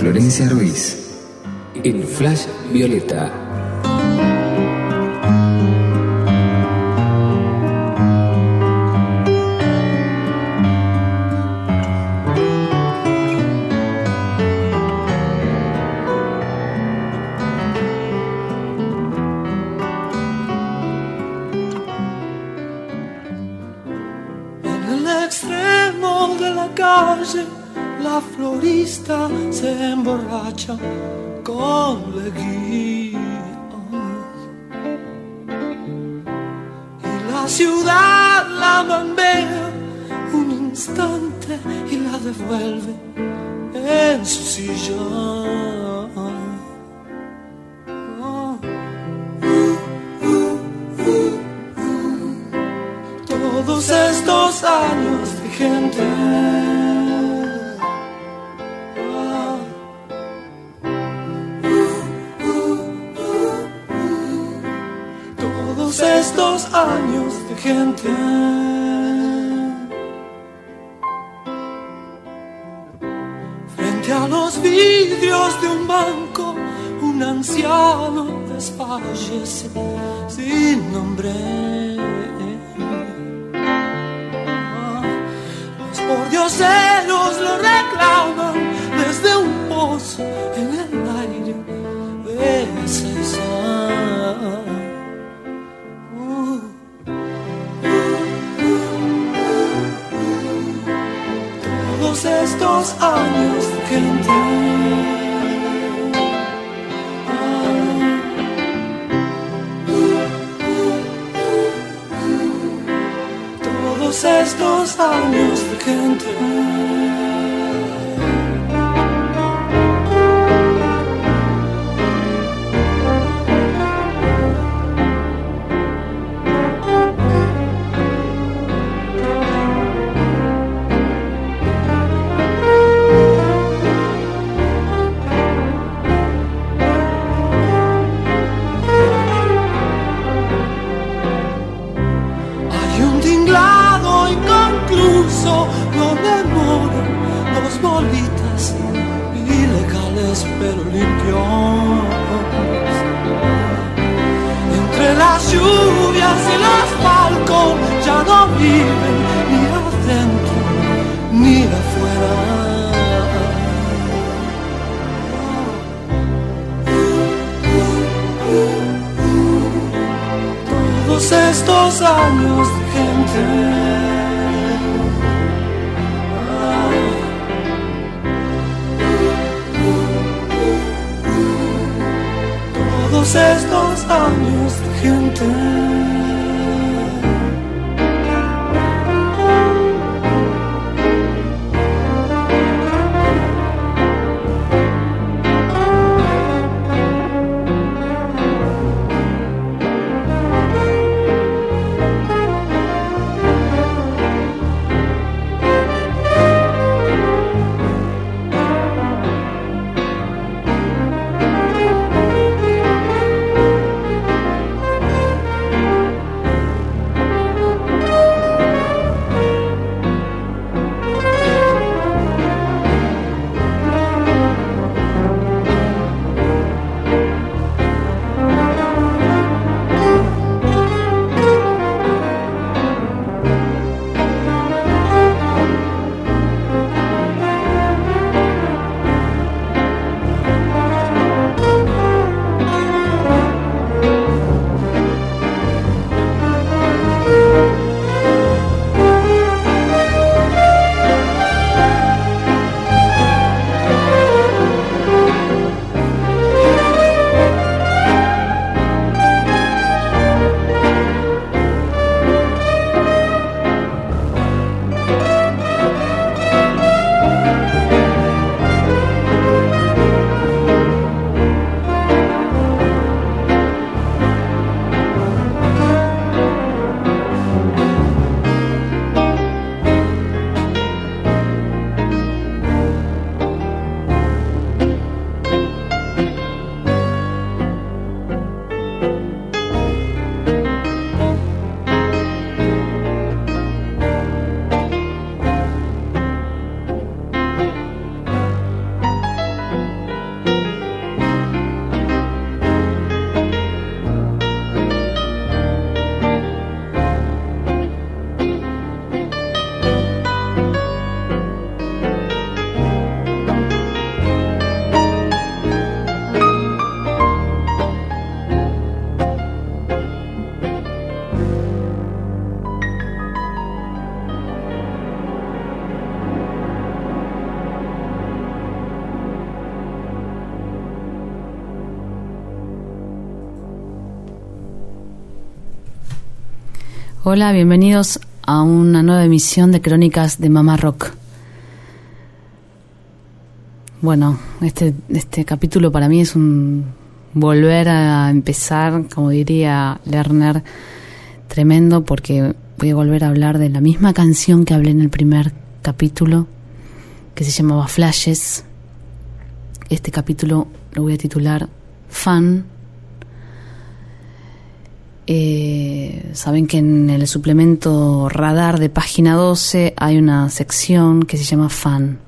Florencia Ruiz en Flash Violeta. Florista se emborracha con leguía. Y la ciudad la bambea un instante y la devuelve en su silla. Todos estos años de gente. Años de gente. Frente a los vidrios de un banco, un anciano desfallece sin nombre. Los pordioseros lo estos años gente. Todos estos años de gente. Ni adentro ni afuera. Todos estos años gente. Todos estos años gente. Hola, bienvenidos a una nueva emisión de Crónicas de Mamá Rock. Bueno, este, este capítulo para mí es un volver a empezar, como diría Lerner, tremendo porque voy a volver a hablar de la misma canción que hablé en el primer capítulo, que se llamaba Flashes. Este capítulo lo voy a titular Fan eh, saben que en el suplemento Radar de página 12 hay una sección que se llama Fan.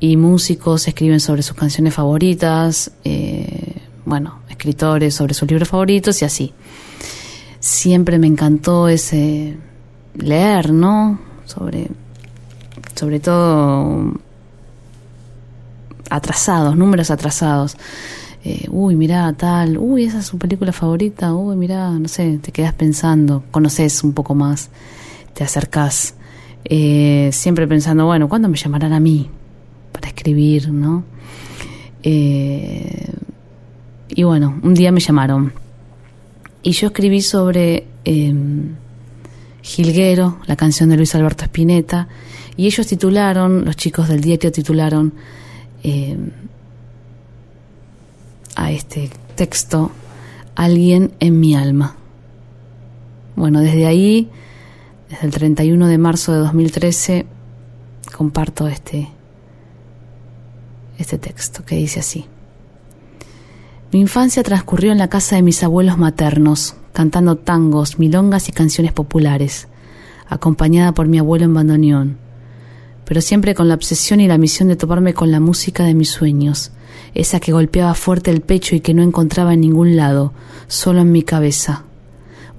Y músicos escriben sobre sus canciones favoritas, eh, bueno, escritores sobre sus libros favoritos y así. Siempre me encantó ese leer, ¿no? Sobre, sobre todo atrasados, números atrasados eh, uy, mirá, tal, uy, esa es su película favorita, uy, mirá, no sé, te quedas pensando, conoces un poco más, te acercás, eh, siempre pensando, bueno, ¿cuándo me llamarán a mí para escribir, no? Eh, y bueno, un día me llamaron y yo escribí sobre em, Gilguero, la canción de Luis Alberto Spinetta, y ellos titularon, los chicos del diario titularon, em, a este texto Alguien en mi alma. Bueno, desde ahí, desde el 31 de marzo de 2013, comparto este, este texto que dice así. Mi infancia transcurrió en la casa de mis abuelos maternos, cantando tangos, milongas y canciones populares, acompañada por mi abuelo en bandoneón, pero siempre con la obsesión y la misión de toparme con la música de mis sueños, esa que golpeaba fuerte el pecho y que no encontraba en ningún lado, solo en mi cabeza.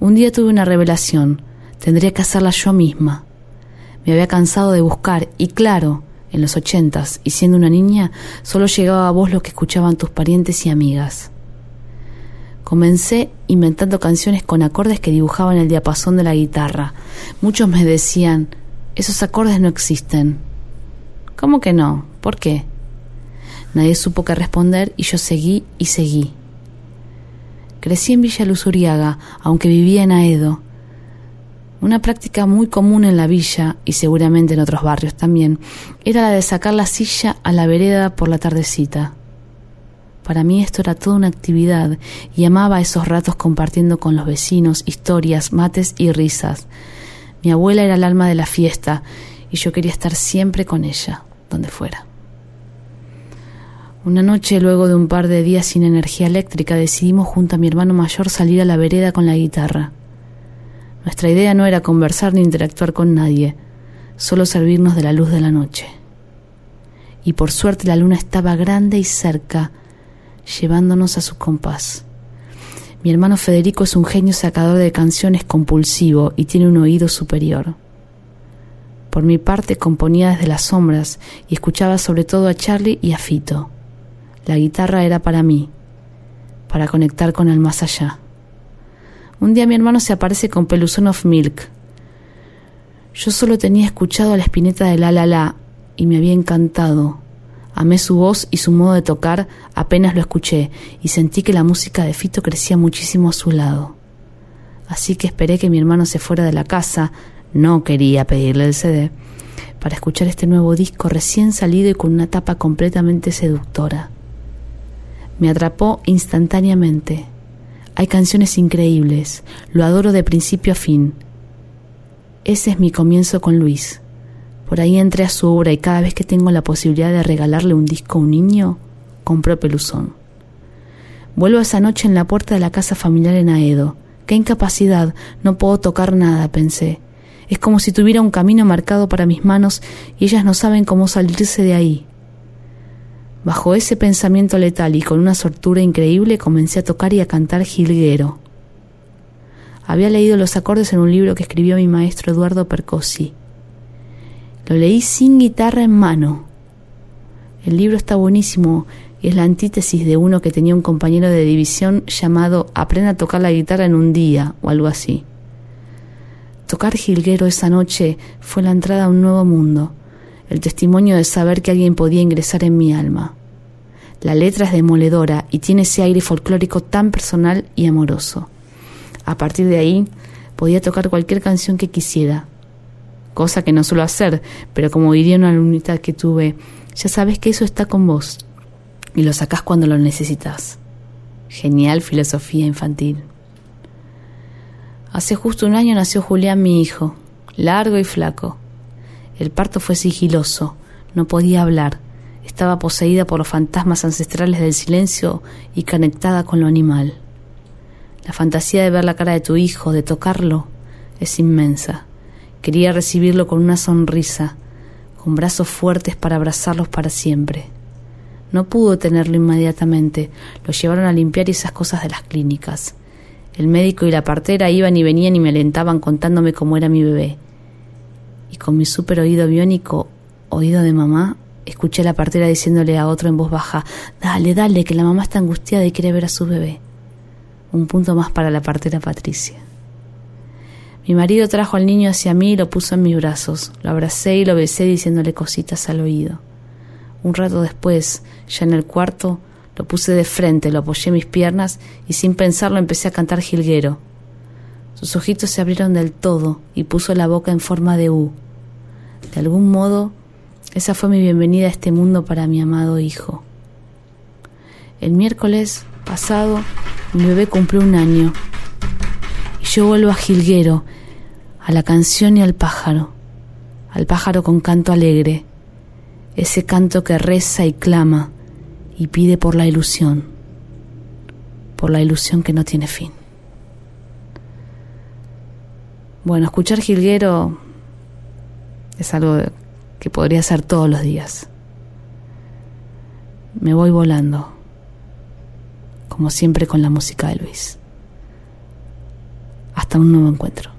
Un día tuve una revelación, tendría que hacerla yo misma. Me había cansado de buscar y claro, en los ochentas, y siendo una niña, solo llegaba a vos lo que escuchaban tus parientes y amigas. Comencé inventando canciones con acordes que dibujaban el diapasón de la guitarra. Muchos me decían, esos acordes no existen. ¿Cómo que no? ¿Por qué? Nadie supo qué responder y yo seguí y seguí. Crecí en Villa Luzuriaga, aunque vivía en Aedo. Una práctica muy común en la villa, y seguramente en otros barrios también, era la de sacar la silla a la vereda por la tardecita. Para mí esto era toda una actividad y amaba esos ratos compartiendo con los vecinos historias, mates y risas. Mi abuela era el alma de la fiesta y yo quería estar siempre con ella, donde fuera. Una noche, luego de un par de días sin energía eléctrica, decidimos junto a mi hermano mayor salir a la vereda con la guitarra. Nuestra idea no era conversar ni interactuar con nadie, solo servirnos de la luz de la noche. Y por suerte la luna estaba grande y cerca, llevándonos a su compás. Mi hermano Federico es un genio sacador de canciones compulsivo y tiene un oído superior. Por mi parte componía desde las sombras y escuchaba sobre todo a Charlie y a Fito. La guitarra era para mí, para conectar con el más allá. Un día mi hermano se aparece con Peluzón of Milk. Yo solo tenía escuchado a la espineta de La La La y me había encantado. Amé su voz y su modo de tocar apenas lo escuché y sentí que la música de Fito crecía muchísimo a su lado. Así que esperé que mi hermano se fuera de la casa, no quería pedirle el CD, para escuchar este nuevo disco recién salido y con una tapa completamente seductora. Me atrapó instantáneamente. Hay canciones increíbles, lo adoro de principio a fin. Ese es mi comienzo con Luis. Por ahí entré a su obra y cada vez que tengo la posibilidad de regalarle un disco a un niño, compro peluzón. Vuelvo esa noche en la puerta de la casa familiar en Aedo. Qué incapacidad, no puedo tocar nada, pensé. Es como si tuviera un camino marcado para mis manos y ellas no saben cómo salirse de ahí. Bajo ese pensamiento letal y con una sortura increíble comencé a tocar y a cantar jilguero. Había leído los acordes en un libro que escribió mi maestro Eduardo Percosi. Lo leí sin guitarra en mano. El libro está buenísimo y es la antítesis de uno que tenía un compañero de división llamado Aprenda a tocar la guitarra en un día o algo así. Tocar jilguero esa noche fue la entrada a un nuevo mundo el testimonio de saber que alguien podía ingresar en mi alma. La letra es demoledora y tiene ese aire folclórico tan personal y amoroso. A partir de ahí, Podía tocar cualquier canción que quisiera, cosa que no suelo hacer, pero como diría una alumnita que tuve, ya sabes que eso está con vos y lo sacás cuando lo necesitas. Genial filosofía infantil. Hace justo un año nació Julián, mi hijo, largo y flaco. El parto fue sigiloso, no podía hablar, estaba poseída por los fantasmas ancestrales del silencio y conectada con lo animal. La fantasía de ver la cara de tu hijo, de tocarlo, es inmensa. Quería recibirlo con una sonrisa, con brazos fuertes para abrazarlos para siempre. No pudo tenerlo inmediatamente, lo llevaron a limpiar esas cosas de las clínicas. El médico y la partera iban y venían y me alentaban contándome cómo era mi bebé. Y con mi súper oído biónico, oído de mamá, escuché a la partera diciéndole a otro en voz baja, dale, dale, que la mamá está angustiada y quiere ver a su bebé. Un punto más para la partera Patricia. Mi marido trajo al niño hacia mí y lo puso en mis brazos. Lo abracé y lo besé diciéndole cositas al oído. Un rato después, ya en el cuarto, lo puse de frente, lo apoyé en mis piernas y sin pensarlo empecé a cantar jilguero. Sus ojitos se abrieron del todo y puso la boca en forma de U. De algún modo, esa fue mi bienvenida a este mundo para mi amado hijo. El miércoles pasado, mi bebé cumplió un año y yo vuelvo a Jilguero, a la canción y al pájaro, al pájaro con canto alegre, ese canto que reza y clama y pide por la ilusión, por la ilusión que no tiene fin. Bueno, escuchar Jilguero es algo que podría ser todos los días. Me voy volando, como siempre con la música de Luis. Hasta un nuevo encuentro.